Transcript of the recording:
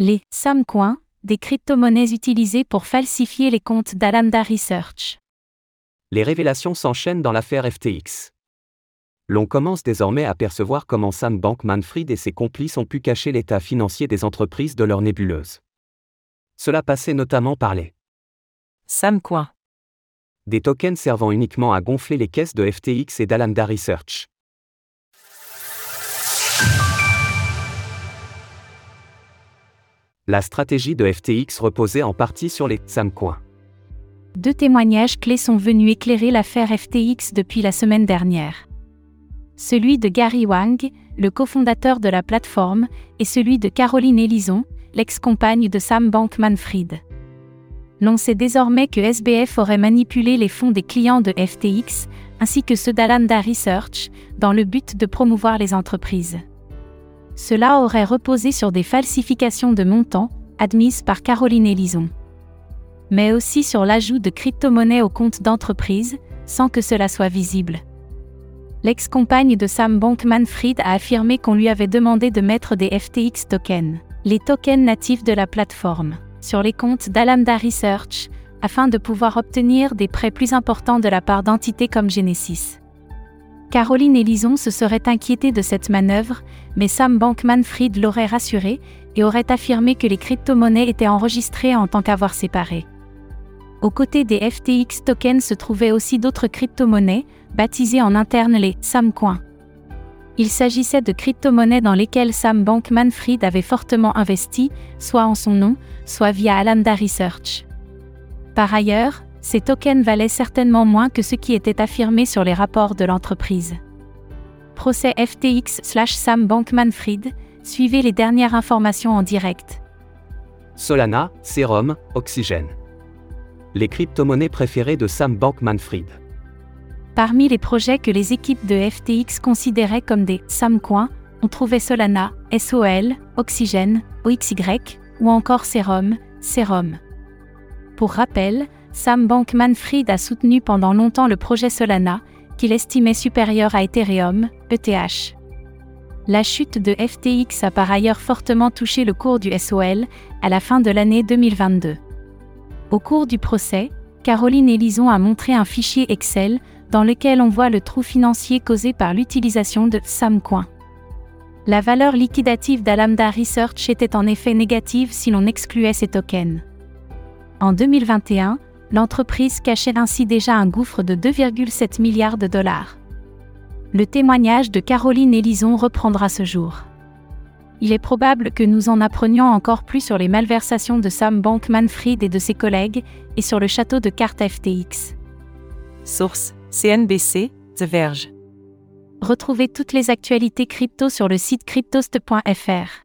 Les Samcoins, des crypto-monnaies utilisées pour falsifier les comptes d'Alamda Research. Les révélations s'enchaînent dans l'affaire FTX. L'on commence désormais à percevoir comment Sam Bankman-Fried et ses complices ont pu cacher l'état financier des entreprises de leur nébuleuse. Cela passait notamment par les Samcoin. des tokens servant uniquement à gonfler les caisses de FTX et d'Alamda Research. La stratégie de FTX reposait en partie sur les Samcoins. Deux témoignages clés sont venus éclairer l'affaire FTX depuis la semaine dernière. Celui de Gary Wang, le cofondateur de la plateforme, et celui de Caroline Ellison, l'ex-compagne de Sam Bankman-Fried. L'on sait désormais que SBF aurait manipulé les fonds des clients de FTX, ainsi que ceux d'Alamda Research, dans le but de promouvoir les entreprises. Cela aurait reposé sur des falsifications de montants, admises par Caroline Ellison. Mais aussi sur l'ajout de crypto-monnaies aux comptes d'entreprise, sans que cela soit visible. L'ex-compagne de Sam Bankman-Fried a affirmé qu'on lui avait demandé de mettre des FTX tokens, les tokens natifs de la plateforme, sur les comptes d'Alamda Research, afin de pouvoir obtenir des prêts plus importants de la part d'entités comme Genesis. Caroline Ellison se serait inquiétée de cette manœuvre, mais Sam Bankman-Fried l'aurait rassurée et aurait affirmé que les crypto-monnaies étaient enregistrées en tant qu'avoir séparé. Aux côtés des FTX tokens se trouvaient aussi d'autres crypto-monnaies, baptisées en interne les Samcoins. Il s'agissait de crypto-monnaies dans lesquelles Sam Bankman-Fried avait fortement investi, soit en son nom, soit via Alamda Research. Par ailleurs, ces tokens valaient certainement moins que ce qui était affirmé sur les rapports de l'entreprise. Procès FTX slash Sam Bankman-Fried, suivez les dernières informations en direct. Solana, Serum, Oxygène. Les crypto-monnaies préférées de Sam Bankman-Fried. Parmi les projets que les équipes de FTX considéraient comme des Samcoins, on trouvait Solana, SOL, Oxygène, OXY, ou encore Serum, Serum. Pour rappel, Sam Bankman-Fried a soutenu pendant longtemps le projet Solana, qu'il estimait supérieur à Ethereum, ETH. La chute de FTX a par ailleurs fortement touché le cours du SOL à la fin de l'année 2022. Au cours du procès, Caroline Ellison a montré un fichier Excel dans lequel on voit le trou financier causé par l'utilisation de Samcoin. La valeur liquidative d'Alamda Research était en effet négative si l'on excluait ces tokens. En 2021, l'entreprise cachait ainsi déjà un gouffre de 2,7 milliards de dollars. Le témoignage de Caroline Ellison reprendra ce jour. Il est probable que nous en apprenions encore plus sur les malversations de Sam Bankman-Fried et de ses collègues, et sur le château de cartes FTX. Source CNBC, The Verge. Retrouvez toutes les actualités crypto sur le site cryptost.fr.